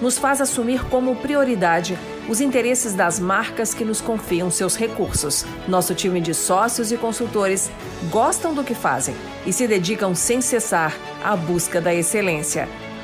nos faz assumir como prioridade os interesses das marcas que nos confiam seus recursos. Nosso time de sócios e consultores gostam do que fazem e se dedicam sem cessar à busca da excelência.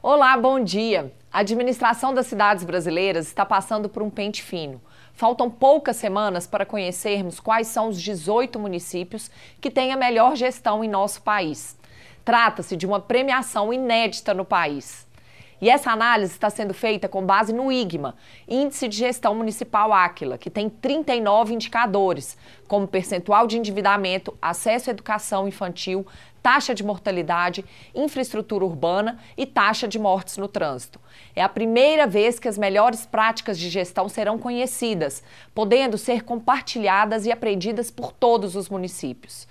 Olá, bom dia. A administração das cidades brasileiras está passando por um pente fino. Faltam poucas semanas para conhecermos quais são os 18 municípios que têm a melhor gestão em nosso país. Trata-se de uma premiação inédita no país. E essa análise está sendo feita com base no IGMA, Índice de Gestão Municipal Áquila, que tem 39 indicadores, como percentual de endividamento, acesso à educação infantil, taxa de mortalidade, infraestrutura urbana e taxa de mortes no trânsito. É a primeira vez que as melhores práticas de gestão serão conhecidas, podendo ser compartilhadas e aprendidas por todos os municípios.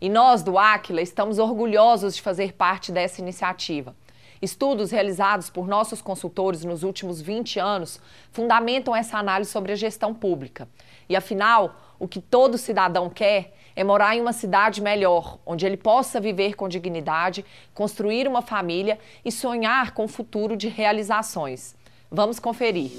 E nós do Áquila estamos orgulhosos de fazer parte dessa iniciativa. Estudos realizados por nossos consultores nos últimos 20 anos fundamentam essa análise sobre a gestão pública. E afinal, o que todo cidadão quer é morar em uma cidade melhor, onde ele possa viver com dignidade, construir uma família e sonhar com um futuro de realizações. Vamos conferir.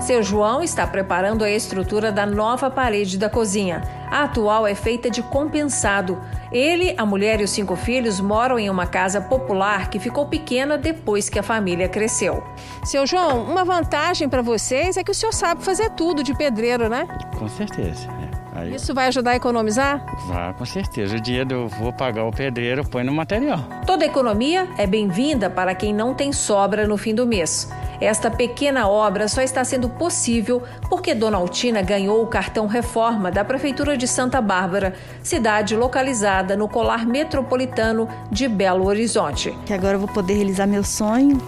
Seu João está preparando a estrutura da nova parede da cozinha. A atual é feita de compensado. Ele, a mulher e os cinco filhos moram em uma casa popular que ficou pequena depois que a família cresceu. Seu João, uma vantagem para vocês é que o senhor sabe fazer tudo de pedreiro, né? Com certeza. É. Aí... Isso vai ajudar a economizar? Vai, com certeza. O dia eu vou pagar o pedreiro, põe no material. Toda economia é bem-vinda para quem não tem sobra no fim do mês. Esta pequena obra só está sendo possível porque Dona Altina ganhou o cartão Reforma da Prefeitura de Santa Bárbara, cidade localizada no colar metropolitano de Belo Horizonte. Que agora eu vou poder realizar meu sonho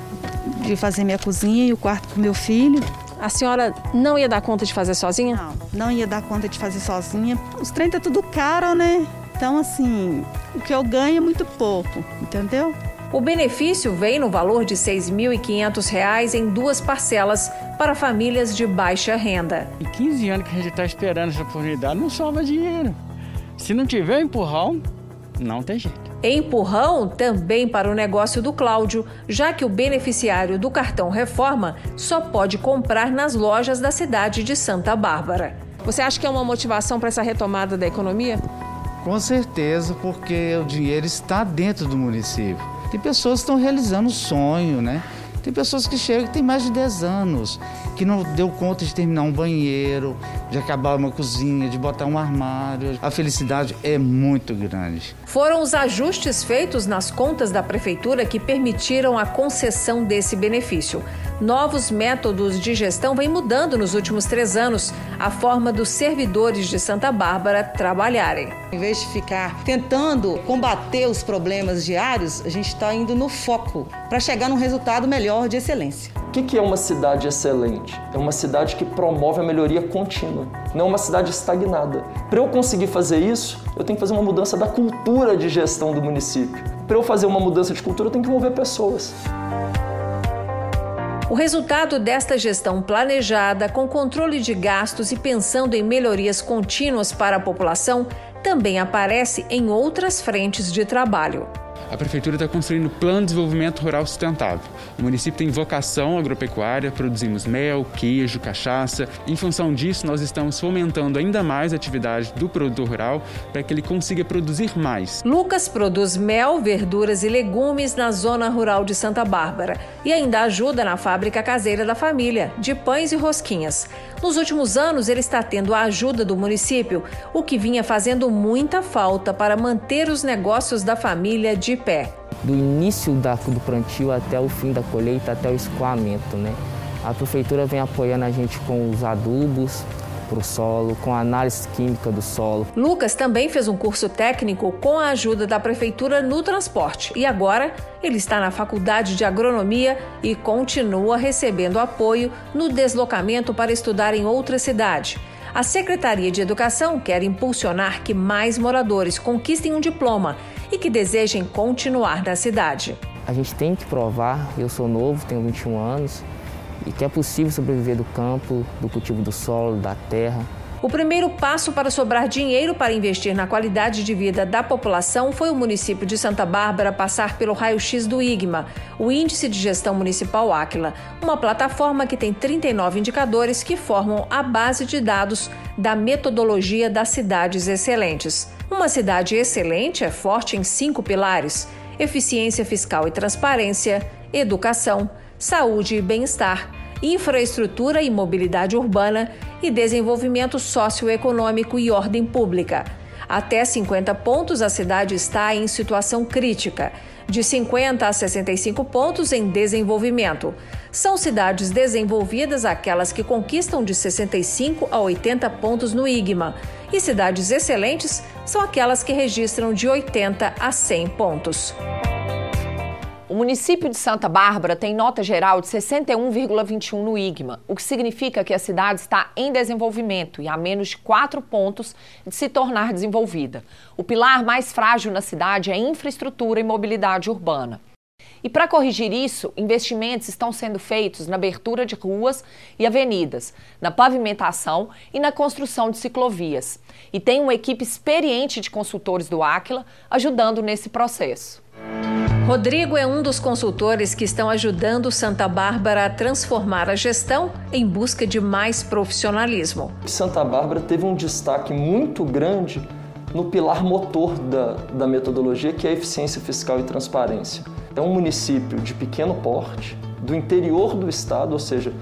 de fazer minha cozinha e o quarto para meu filho. A senhora não ia dar conta de fazer sozinha? Não, não ia dar conta de fazer sozinha. Os trem tá tudo caro, né? Então, assim, o que eu ganho é muito pouco, entendeu? O benefício vem no valor de R$ 6.500 em duas parcelas para famílias de baixa renda. Em 15 anos que a gente está esperando essa oportunidade, não sobra dinheiro. Se não tiver empurrão, não tem jeito. Empurrão também para o negócio do Cláudio, já que o beneficiário do cartão Reforma só pode comprar nas lojas da cidade de Santa Bárbara. Você acha que é uma motivação para essa retomada da economia? Com certeza, porque o dinheiro está dentro do município. Tem pessoas que estão realizando sonho, né? Tem pessoas que chegam que têm mais de 10 anos, que não deu conta de terminar um banheiro, de acabar uma cozinha, de botar um armário. A felicidade é muito grande. Foram os ajustes feitos nas contas da prefeitura que permitiram a concessão desse benefício. Novos métodos de gestão vêm mudando nos últimos três anos a forma dos servidores de Santa Bárbara trabalharem. Em vez de ficar tentando combater os problemas diários, a gente está indo no foco para chegar num resultado melhor de excelência. O que é uma cidade excelente? É uma cidade que promove a melhoria contínua, não é uma cidade estagnada. Para eu conseguir fazer isso, eu tenho que fazer uma mudança da cultura de gestão do município. para eu fazer uma mudança de cultura, eu tenho que envolver pessoas. O resultado desta gestão planejada, com controle de gastos e pensando em melhorias contínuas para a população, também aparece em outras frentes de trabalho a Prefeitura está construindo Plano de Desenvolvimento Rural Sustentável. O município tem vocação agropecuária, produzimos mel, queijo, cachaça. Em função disso, nós estamos fomentando ainda mais a atividade do produtor rural para que ele consiga produzir mais. Lucas produz mel, verduras e legumes na zona rural de Santa Bárbara e ainda ajuda na fábrica caseira da família, de pães e rosquinhas. Nos últimos anos, ele está tendo a ajuda do município, o que vinha fazendo muita falta para manter os negócios da família de pé. Do início da, do plantio até o fim da colheita, até o escoamento, né? A prefeitura vem apoiando a gente com os adubos, para o solo, com a análise química do solo. Lucas também fez um curso técnico com a ajuda da prefeitura no transporte e agora ele está na faculdade de agronomia e continua recebendo apoio no deslocamento para estudar em outra cidade. A Secretaria de Educação quer impulsionar que mais moradores conquistem um diploma e que desejem continuar na cidade. A gente tem que provar, eu sou novo, tenho 21 anos, e que é possível sobreviver do campo, do cultivo do solo, da terra. O primeiro passo para sobrar dinheiro para investir na qualidade de vida da população foi o município de Santa Bárbara passar pelo raio-x do IGMA, o Índice de Gestão Municipal Áquila, uma plataforma que tem 39 indicadores que formam a base de dados da metodologia das cidades excelentes. Uma cidade excelente é forte em cinco pilares: eficiência fiscal e transparência, educação, saúde e bem-estar, infraestrutura e mobilidade urbana e desenvolvimento socioeconômico e ordem pública. Até 50 pontos, a cidade está em situação crítica, de 50 a 65 pontos em desenvolvimento. São cidades desenvolvidas aquelas que conquistam de 65 a 80 pontos no IGMA, e cidades excelentes são aquelas que registram de 80 a 100 pontos. Município de Santa Bárbara tem nota geral de 61,21 no IGMA, o que significa que a cidade está em desenvolvimento e a menos de 4 pontos de se tornar desenvolvida. O pilar mais frágil na cidade é infraestrutura e mobilidade urbana. E para corrigir isso, investimentos estão sendo feitos na abertura de ruas e avenidas, na pavimentação e na construção de ciclovias. E tem uma equipe experiente de consultores do Áquila ajudando nesse processo. Rodrigo é um dos consultores que estão ajudando Santa Bárbara a transformar a gestão em busca de mais profissionalismo. Santa Bárbara teve um destaque muito grande no pilar motor da, da metodologia, que é a eficiência fiscal e transparência. É um município de pequeno porte, do interior do estado, ou seja,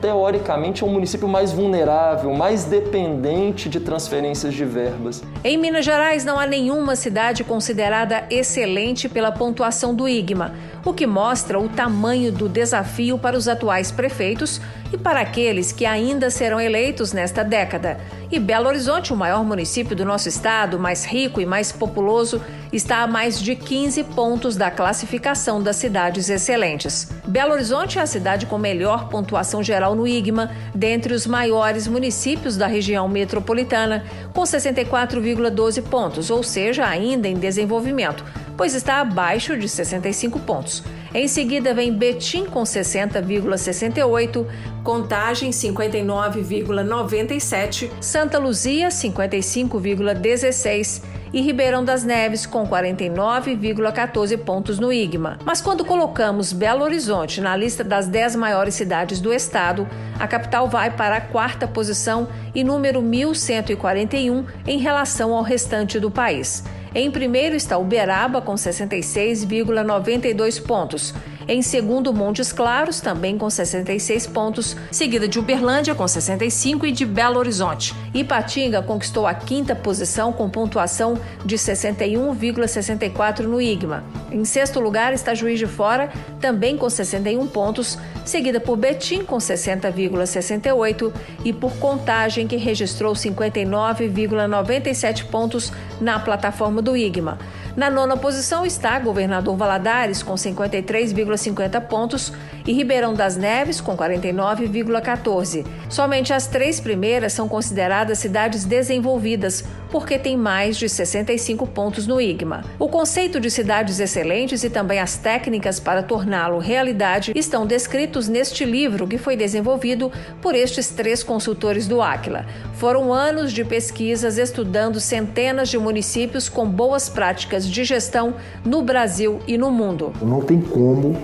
teoricamente, é um município mais vulnerável, mais dependente de transferências de verbas. Em Minas Gerais, não há nenhuma cidade considerada excelente pela pontuação do IGMA, o que mostra o tamanho do desafio para os atuais prefeitos e para aqueles que ainda serão eleitos nesta década. E Belo Horizonte, o maior município do nosso estado, mais rico e mais populoso, está a mais de 15 pontos da classificação das cidades excelentes. Belo Horizonte é a cidade com melhor pontuação geral no IGMA, dentre os maiores municípios da região metropolitana, com 64,12 pontos, ou seja, ainda em desenvolvimento, pois está abaixo de 65 pontos. Em seguida vem Betim com 60,68, Contagem 59,97, Santa Luzia 55,16 e Ribeirão das Neves com 49,14 pontos no IGMA. Mas quando colocamos Belo Horizonte na lista das 10 maiores cidades do estado, a capital vai para a quarta posição e número 1141 em relação ao restante do país. Em primeiro está Uberaba, com 66,92 pontos. Em segundo, Montes Claros, também com 66 pontos, seguida de Uberlândia, com 65 e de Belo Horizonte. Ipatinga conquistou a quinta posição com pontuação de 61,64 no IGMA. Em sexto lugar está Juiz de Fora, também com 61 pontos, seguida por Betim, com 60,68 e por Contagem, que registrou 59,97 pontos na plataforma do IGMA. Na nona posição está Governador Valadares, com 53,50 pontos, e Ribeirão das Neves, com 49,14. Somente as três primeiras são consideradas cidades desenvolvidas, porque tem mais de 65 pontos no IGMA. O conceito de cidades excelentes e também as técnicas para torná-lo realidade estão descritos neste livro que foi desenvolvido por estes três consultores do Aquila. Foram anos de pesquisas estudando centenas de municípios com boas práticas de gestão no Brasil e no mundo. Não tem como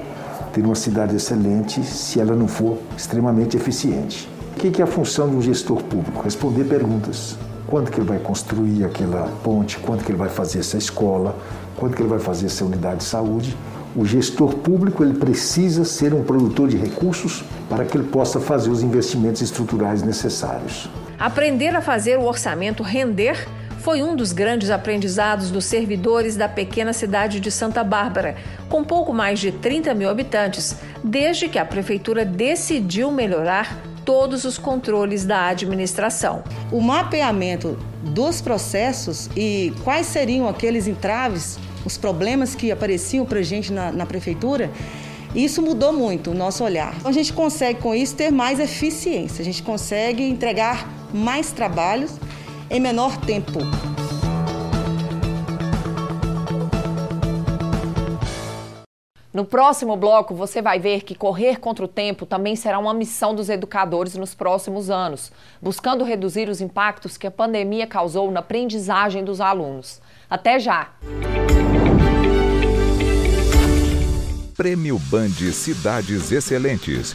ter uma cidade excelente se ela não for extremamente eficiente. O que é a função de um gestor público? Responder perguntas. Quanto que ele vai construir aquela ponte? Quanto que ele vai fazer essa escola? Quanto que ele vai fazer essa unidade de saúde? O gestor público ele precisa ser um produtor de recursos para que ele possa fazer os investimentos estruturais necessários. Aprender a fazer o orçamento render foi um dos grandes aprendizados dos servidores da pequena cidade de Santa Bárbara, com pouco mais de 30 mil habitantes, desde que a prefeitura decidiu melhorar todos os controles da administração. O mapeamento dos processos e quais seriam aqueles entraves, os problemas que apareciam para a gente na, na prefeitura, isso mudou muito o nosso olhar. A gente consegue com isso ter mais eficiência, a gente consegue entregar mais trabalhos em menor tempo. No próximo bloco, você vai ver que correr contra o tempo também será uma missão dos educadores nos próximos anos, buscando reduzir os impactos que a pandemia causou na aprendizagem dos alunos. Até já! Prêmio Band Cidades Excelentes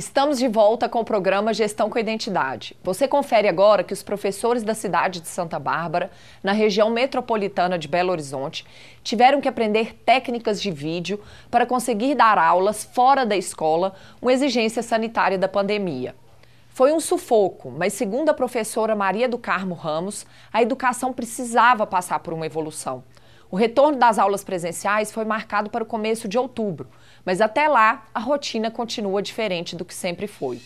Estamos de volta com o programa Gestão com Identidade. Você confere agora que os professores da cidade de Santa Bárbara, na região metropolitana de Belo Horizonte, tiveram que aprender técnicas de vídeo para conseguir dar aulas fora da escola, uma exigência sanitária da pandemia. Foi um sufoco, mas segundo a professora Maria do Carmo Ramos, a educação precisava passar por uma evolução. O retorno das aulas presenciais foi marcado para o começo de outubro, mas até lá a rotina continua diferente do que sempre foi.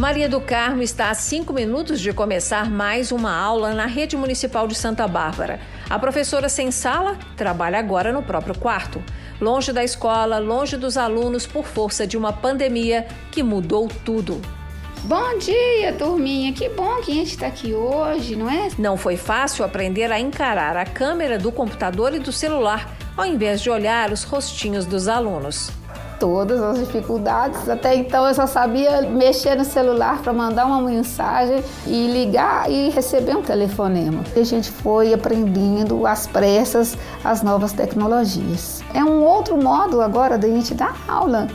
Maria do Carmo está a cinco minutos de começar mais uma aula na rede municipal de Santa Bárbara. A professora sem sala trabalha agora no próprio quarto, longe da escola, longe dos alunos por força de uma pandemia que mudou tudo. Bom dia, turminha. Que bom que a gente está aqui hoje, não é? Não foi fácil aprender a encarar a câmera do computador e do celular, ao invés de olhar os rostinhos dos alunos. Todas as dificuldades. Até então eu só sabia mexer no celular para mandar uma mensagem e ligar e receber um telefonema. E a gente foi aprendendo às pressas as novas tecnologias. É um outro modo agora da gente dar aula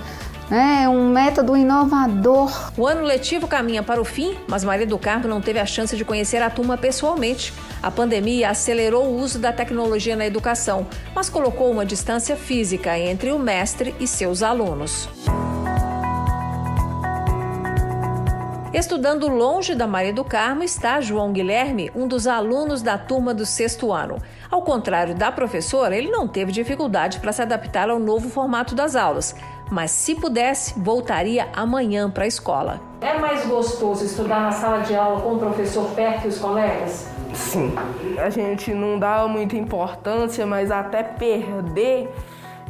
é um método inovador. O ano letivo caminha para o fim, mas Maria do Carmo não teve a chance de conhecer a turma pessoalmente. A pandemia acelerou o uso da tecnologia na educação, mas colocou uma distância física entre o mestre e seus alunos. Estudando longe da Maria do Carmo está João Guilherme, um dos alunos da turma do sexto ano. Ao contrário da professora, ele não teve dificuldade para se adaptar ao novo formato das aulas mas se pudesse, voltaria amanhã para a escola. É mais gostoso estudar na sala de aula com o professor perto e os colegas? Sim. A gente não dá muita importância, mas até perder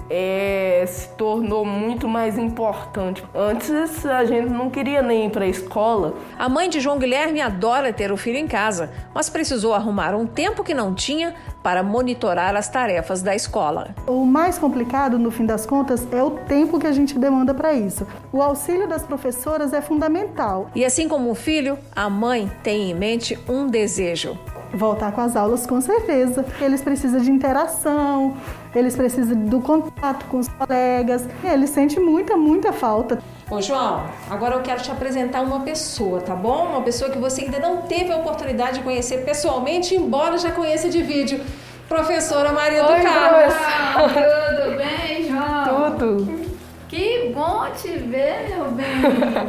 é, se tornou muito mais importante. Antes a gente não queria nem ir para a escola. A mãe de João Guilherme adora ter o filho em casa, mas precisou arrumar um tempo que não tinha para monitorar as tarefas da escola. O mais complicado, no fim das contas, é o tempo que a gente demanda para isso. O auxílio das professoras é fundamental. E assim como o filho, a mãe tem em mente um desejo: voltar com as aulas com certeza. Eles precisam de interação, eles precisam do contato com os colegas. Eles sentem muita, muita falta. Ô João, agora eu quero te apresentar uma pessoa, tá bom? Uma pessoa que você ainda não teve a oportunidade de conhecer pessoalmente, embora já conheça de vídeo. Professora Maria Oi, do Carmo. Tudo bem, João? Tudo. Que bom bom te ver, meu bem.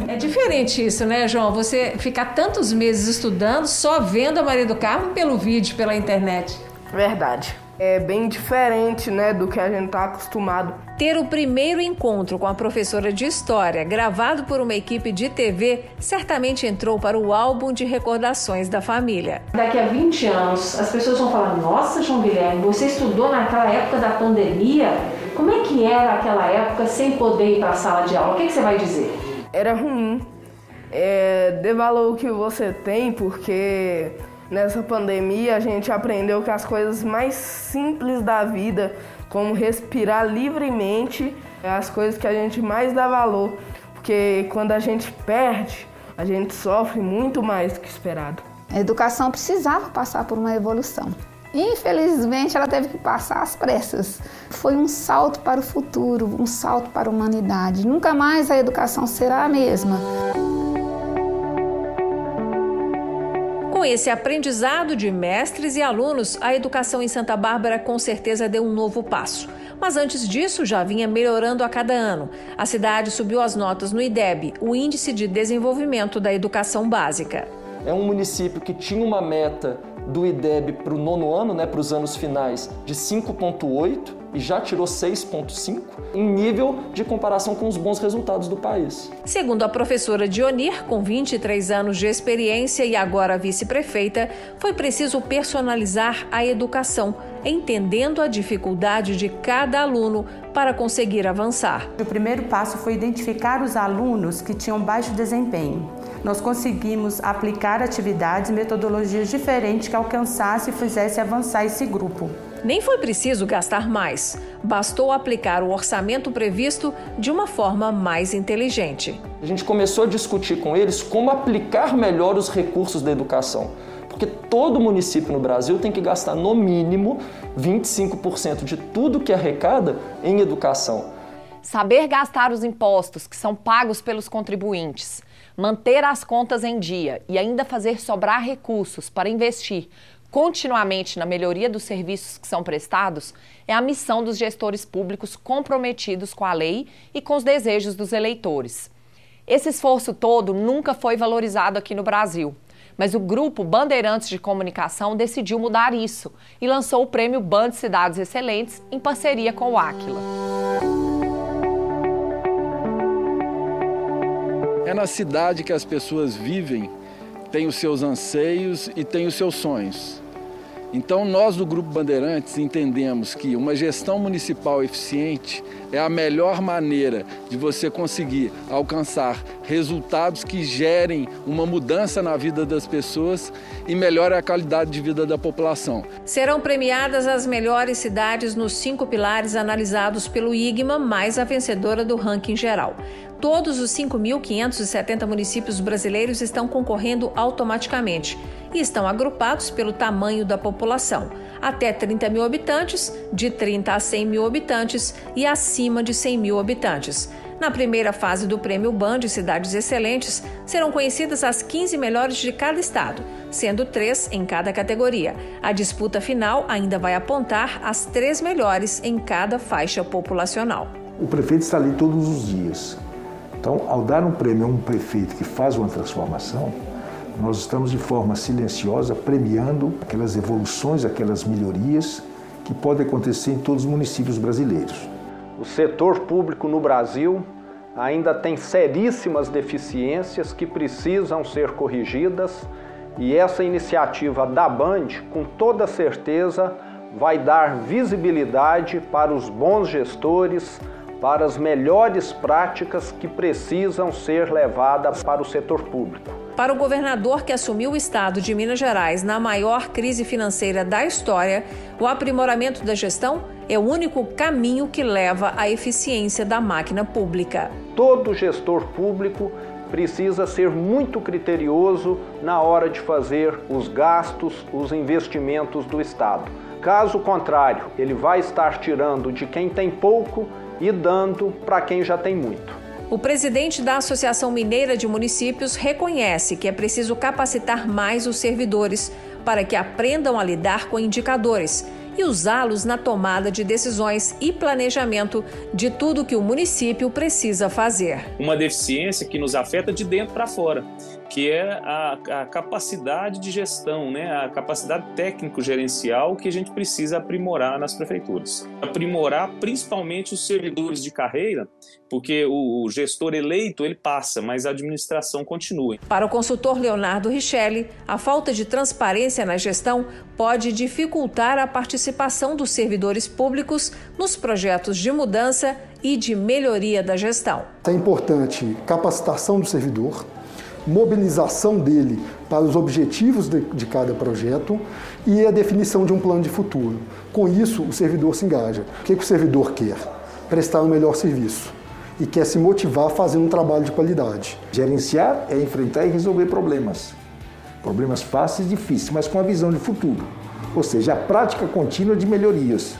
É diferente isso, né, João? Você ficar tantos meses estudando, só vendo a Maria do Carmo pelo vídeo, pela internet. Verdade. É bem diferente, né, do que a gente tá acostumado. Ter o primeiro encontro com a professora de história, gravado por uma equipe de TV, certamente entrou para o álbum de recordações da família. Daqui a 20 anos, as pessoas vão falar: Nossa, João Guilherme, você estudou naquela época da pandemia? Como é que era aquela época sem poder ir para a sala de aula? O que, que você vai dizer? Era ruim. É, dê valor o que você tem, porque nessa pandemia a gente aprendeu que as coisas mais simples da vida, como respirar livremente, é as coisas que a gente mais dá valor. Porque quando a gente perde, a gente sofre muito mais do que esperado. A educação precisava passar por uma evolução. Infelizmente, ela teve que passar às pressas. Foi um salto para o futuro, um salto para a humanidade. Nunca mais a educação será a mesma. Com esse aprendizado de mestres e alunos, a educação em Santa Bárbara com certeza deu um novo passo. Mas antes disso, já vinha melhorando a cada ano. A cidade subiu as notas no IDEB, o Índice de Desenvolvimento da Educação Básica. É um município que tinha uma meta do IDEB para o nono ano, né, para os anos finais, de 5,8 e já tirou 6,5 em nível de comparação com os bons resultados do país. Segundo a professora Dionir, com 23 anos de experiência e agora vice-prefeita, foi preciso personalizar a educação, entendendo a dificuldade de cada aluno para conseguir avançar. O primeiro passo foi identificar os alunos que tinham baixo desempenho. Nós conseguimos aplicar atividades e metodologias diferentes que alcançasse e fizesse avançar esse grupo. Nem foi preciso gastar mais, bastou aplicar o orçamento previsto de uma forma mais inteligente. A gente começou a discutir com eles como aplicar melhor os recursos da educação. Porque todo município no Brasil tem que gastar no mínimo 25% de tudo que arrecada em educação. Saber gastar os impostos que são pagos pelos contribuintes, manter as contas em dia e ainda fazer sobrar recursos para investir continuamente na melhoria dos serviços que são prestados é a missão dos gestores públicos comprometidos com a lei e com os desejos dos eleitores. Esse esforço todo nunca foi valorizado aqui no Brasil, mas o grupo Bandeirantes de Comunicação decidiu mudar isso e lançou o prêmio Band Cidades Excelentes em parceria com o Aquila. É na cidade que as pessoas vivem, têm os seus anseios e têm os seus sonhos. Então, nós do Grupo Bandeirantes entendemos que uma gestão municipal eficiente é a melhor maneira de você conseguir alcançar resultados que gerem uma mudança na vida das pessoas e melhore a qualidade de vida da população. Serão premiadas as melhores cidades nos cinco pilares analisados pelo IGMA, mais a vencedora do ranking geral. Todos os 5.570 municípios brasileiros estão concorrendo automaticamente e estão agrupados pelo tamanho da população, até 30 mil habitantes, de 30 a 100 mil habitantes e acima de 100 mil habitantes. Na primeira fase do Prêmio Band Cidades Excelentes, serão conhecidas as 15 melhores de cada estado, sendo três em cada categoria. A disputa final ainda vai apontar as três melhores em cada faixa populacional. O prefeito está ali todos os dias. Então, ao dar um prêmio a um prefeito que faz uma transformação, nós estamos de forma silenciosa premiando aquelas evoluções, aquelas melhorias que podem acontecer em todos os municípios brasileiros. O setor público no Brasil ainda tem seríssimas deficiências que precisam ser corrigidas e essa iniciativa da Band, com toda certeza, vai dar visibilidade para os bons gestores, para as melhores práticas que precisam ser levadas para o setor público. Para o governador que assumiu o estado de Minas Gerais na maior crise financeira da história, o aprimoramento da gestão é o único caminho que leva à eficiência da máquina pública. Todo gestor público precisa ser muito criterioso na hora de fazer os gastos, os investimentos do Estado. Caso contrário, ele vai estar tirando de quem tem pouco e dando para quem já tem muito. O presidente da Associação Mineira de Municípios reconhece que é preciso capacitar mais os servidores para que aprendam a lidar com indicadores e usá-los na tomada de decisões e planejamento de tudo que o município precisa fazer. Uma deficiência que nos afeta de dentro para fora que é a, a, capacidade de gestão, né? a capacidade técnico-gerencial que a gente precisa aprimorar nas prefeituras. Aprimorar principalmente os servidores de carreira, porque o, o gestor eleito ele passa, mas a administração continua. Para o consultor Leonardo Richelli, a falta de transparência na gestão pode dificultar a participação dos servidores públicos nos projetos de mudança e de melhoria da gestão. É importante capacitação do servidor, mobilização dele para os objetivos de, de, cada projeto e a definição de um plano de futuro. Com isso, o servidor se engaja. O que, que o servidor quer? Prestar um melhor serviço e quer se motivar fazendo um trabalho de qualidade. Gerenciar é enfrentar e resolver problemas. Problemas fáceis e difíceis, mas com a visão de futuro. Ou seja, a prática contínua de melhorias.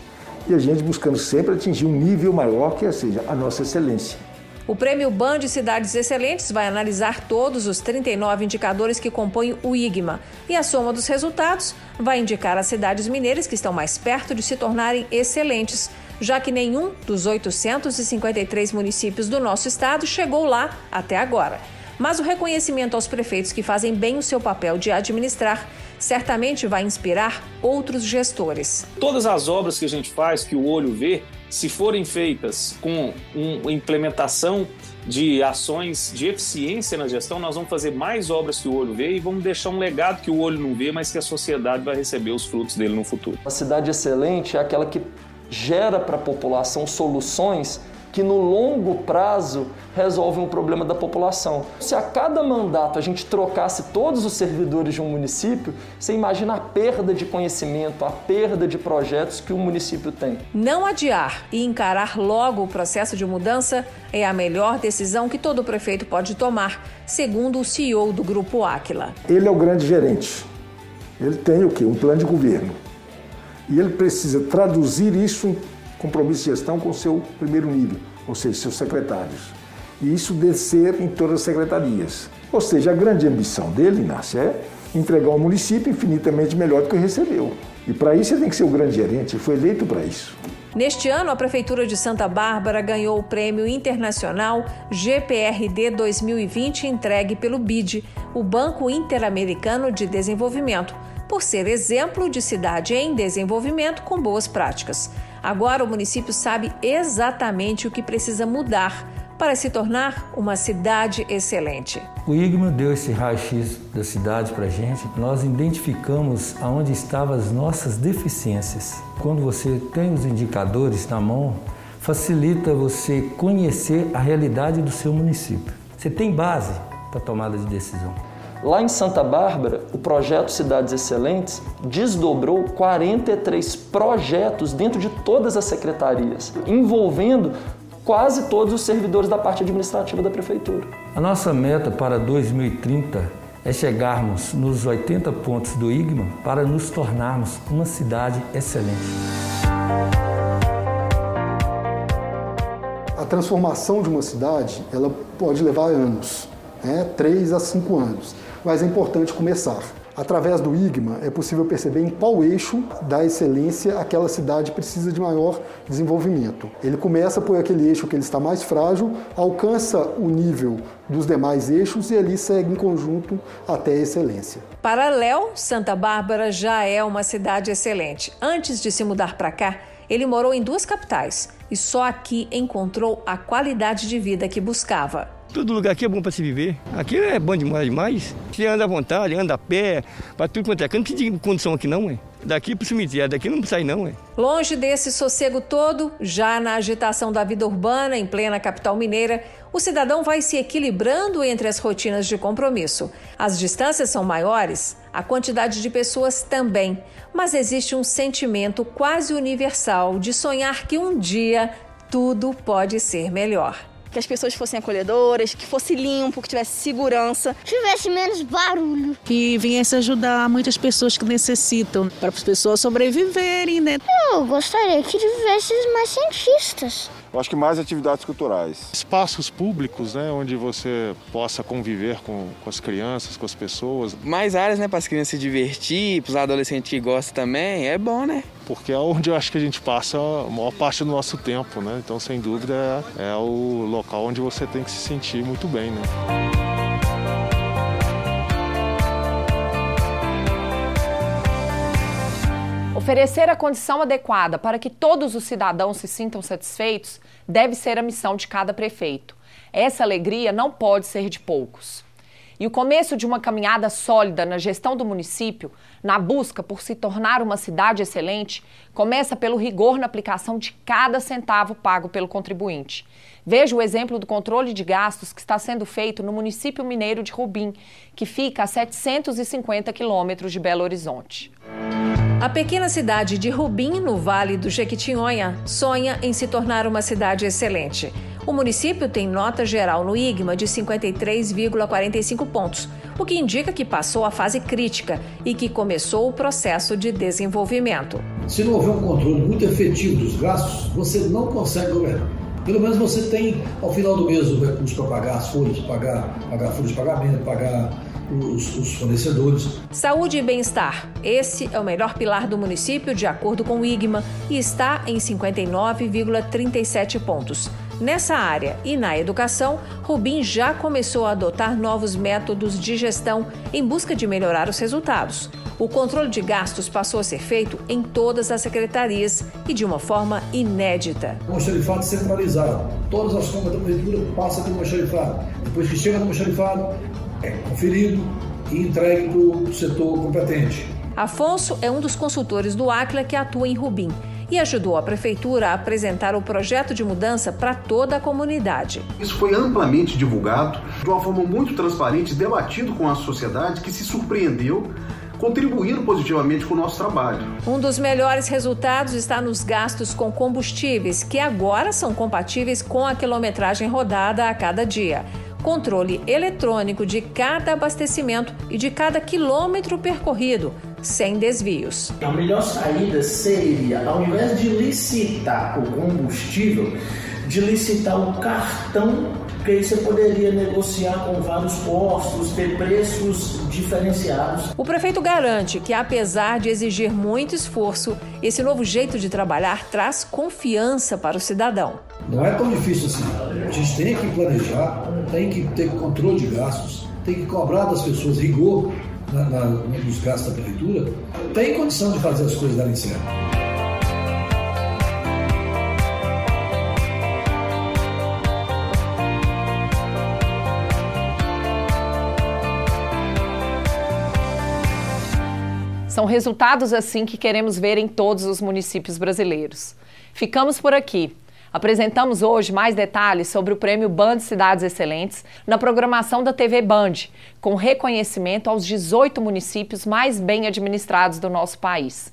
E a gente buscando sempre atingir um nível maior, que seja a nossa excelência. O Prêmio BAN de Cidades Excelentes vai analisar todos os 39 indicadores que compõem o IGMA e a soma dos resultados vai indicar as cidades mineiras que estão mais perto de se tornarem excelentes, já que nenhum dos 853 municípios do nosso estado chegou lá até agora. Mas o reconhecimento aos prefeitos que fazem bem o seu papel de administrar certamente vai inspirar outros gestores. Todas as obras que a gente faz, que o olho vê, se forem feitas com uma implementação de ações de eficiência na gestão, nós vamos fazer mais obras que o olho vê e vamos deixar um legado que o olho não vê, mas que a sociedade vai receber os frutos dele no futuro. A cidade excelente é aquela que gera para a população soluções que no longo prazo resolve um problema da população. Se a cada mandato a gente trocasse todos os servidores de um município, você imagina a perda de conhecimento, a perda de projetos que o município tem. Não adiar e encarar logo o processo de mudança é a melhor decisão que todo prefeito pode tomar, segundo o CEO do Grupo Áquila. Ele é o grande gerente. Ele tem o quê? Um plano de governo. E ele precisa traduzir isso em compromisso de gestão com o seu primeiro nível, ou seja, seus secretários. E isso descer em todas as secretarias. Ou seja, a grande ambição dele, Inácio, é entregar um município infinitamente melhor do que recebeu. E para isso ele tem que ser o grande gerente, ele foi eleito para isso. Neste ano, a Prefeitura de Santa Bárbara ganhou o Prêmio Internacional GPRD 2020 entregue pelo BID, o Banco Interamericano de Desenvolvimento, por ser exemplo de cidade em desenvolvimento com boas práticas. Agora o município sabe exatamente o que precisa mudar para se tornar uma cidade excelente. O IGMA deu esse raio-x da cidade para a gente. Nós identificamos aonde estavam as nossas deficiências. Quando você tem os indicadores na mão, facilita você conhecer a realidade do seu município. Você tem base para tomada de decisão. Lá em Santa Bárbara, o projeto Cidades Excelentes desdobrou 43 projetos dentro de todas as secretarias, envolvendo quase todos os servidores da parte administrativa da prefeitura. A nossa meta para 2030 é chegarmos nos 80 pontos do IGMA para nos tornarmos uma cidade excelente. A transformação de uma cidade, ela pode levar anos, né? 3 a 5 anos mas é importante começar. Através do IGMA é possível perceber em qual eixo da excelência aquela cidade precisa de maior desenvolvimento. Ele começa por aquele eixo que ele está mais frágil, alcança o nível dos demais eixos e ali segue em conjunto até a excelência. Para Léo, Santa Bárbara já é uma cidade excelente. Antes de se mudar para cá, ele morou em duas capitais e só aqui encontrou a qualidade de vida que buscava. Todo lugar aqui é bom para se viver. Aqui é bom demais, demais. Você anda à vontade, anda a pé, para tudo quanto é. Não tem condição aqui não, é. Daqui para o cemitério, daqui não sai não, é. Longe desse sossego todo, já na agitação da vida urbana, em plena capital mineira, o cidadão vai se equilibrando entre as rotinas de compromisso. As distâncias são maiores, a quantidade de pessoas também, mas existe um sentimento quase universal de sonhar que um dia tudo pode ser melhor que as pessoas fossem acolhedoras, que fosse limpo, que tivesse segurança. Tivesse menos barulho. Que viesse ajudar muitas pessoas que necessitam, para as pessoas sobreviverem, né? Eu gostaria que tivesse mais cientistas. Eu acho que mais atividades culturais. Espaços públicos, né, onde você possa conviver com, com as crianças, com as pessoas. Mais áreas, né, para as crianças se divertir, para os adolescentes que gostam também, é bom, né? Porque é onde eu acho que a gente passa a maior parte do nosso tempo, né? Então, sem dúvida, é o local onde você tem que se sentir muito bem, né? Oferecer a condição adequada para que todos os cidadãos se sintam satisfeitos deve ser a missão de cada prefeito. Essa alegria não pode ser de poucos. E o começo de uma caminhada sólida na gestão do município, na busca por se tornar uma cidade excelente, começa pelo rigor na aplicação de cada centavo pago pelo contribuinte. Veja o exemplo do controle de gastos que está sendo feito no município mineiro de Rubim, que fica a 750 quilômetros de Belo Horizonte. A pequena cidade de Rubim, no Vale do Jequitinhonha, sonha em se tornar uma cidade excelente. O município tem nota geral no IGMA de 53,45 pontos, o que indica que passou a fase crítica e que começou o processo de desenvolvimento. Se não houver um controle muito efetivo dos gastos, você não consegue governar. Pelo menos você tem, ao final do mês, o recurso para pagar as folhas, pagar, pagar folhas de pagamento, pagar os, os fornecedores. Saúde e bem-estar. Esse é o melhor pilar do município, de acordo com o IGMA, e está em 59,37 pontos. Nessa área e na educação, Rubim já começou a adotar novos métodos de gestão em busca de melhorar os resultados. O controle de gastos passou a ser feito em todas as secretarias e de uma forma inédita. Um xerifado centralizado. Todas as compras da prefeitura passam pelo xerifado. Depois que chega no xerifado, é conferido e entregue para o setor competente. Afonso é um dos consultores do Acla que atua em Rubim e ajudou a prefeitura a apresentar o projeto de mudança para toda a comunidade. Isso foi amplamente divulgado, de uma forma muito transparente, debatido com a sociedade que se surpreendeu contribuindo positivamente com o nosso trabalho. Um dos melhores resultados está nos gastos com combustíveis, que agora são compatíveis com a quilometragem rodada a cada dia. Controle eletrônico de cada abastecimento e de cada quilômetro percorrido, sem desvios. A melhor saída seria, ao invés de licitar o combustível, de licitar o cartão, que aí você poderia negociar com vários postos, ter preços diferenciados. O prefeito garante que, apesar de exigir muito esforço, esse novo jeito de trabalhar traz confiança para o cidadão. Não é tão difícil assim. A gente tem que planejar, tem que ter controle de gastos, tem que cobrar das pessoas rigor na, na, nos gastos da prefeitura, tem condição de fazer as coisas darem certo. São resultados assim que queremos ver em todos os municípios brasileiros. Ficamos por aqui. Apresentamos hoje mais detalhes sobre o Prêmio Band Cidades Excelentes na programação da TV Band, com reconhecimento aos 18 municípios mais bem administrados do nosso país.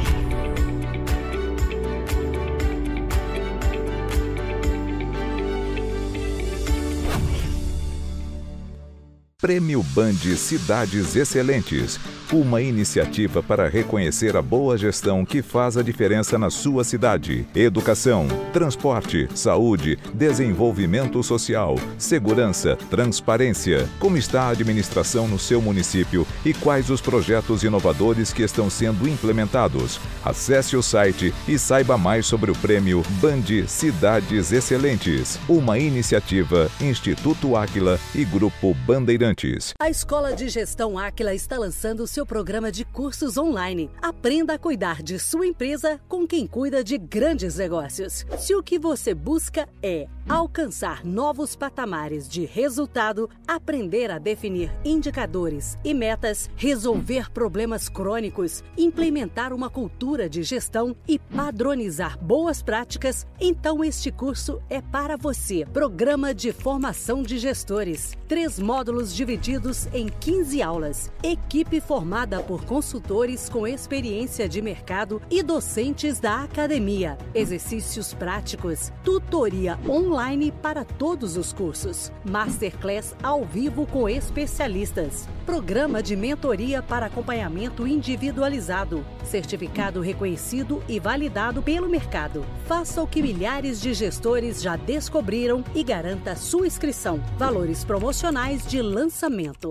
Prêmio Band Cidades Excelentes uma iniciativa para reconhecer a boa gestão que faz a diferença na sua cidade. Educação, transporte, saúde, desenvolvimento social, segurança, transparência. Como está a administração no seu município e quais os projetos inovadores que estão sendo implementados? Acesse o site e saiba mais sobre o prêmio Band Cidades Excelentes, uma iniciativa Instituto Áquila e Grupo Bandeirantes. A Escola de Gestão Áquila está lançando seu seu programa de cursos online. Aprenda a cuidar de sua empresa com quem cuida de grandes negócios. Se o que você busca é alcançar novos patamares de resultado, aprender a definir indicadores e metas, resolver problemas crônicos, implementar uma cultura de gestão e padronizar boas práticas, então este curso é para você. Programa de Formação de Gestores. Três módulos divididos em 15 aulas. Equipe formada por consultores com experiência de mercado e docentes da academia. Exercícios práticos, tutoria online para todos os cursos, masterclass ao vivo com especialistas, programa de mentoria para acompanhamento individualizado, certificado reconhecido e validado pelo mercado. Faça o que milhares de gestores já descobriram e garanta sua inscrição. Valores promocionais de lançamento.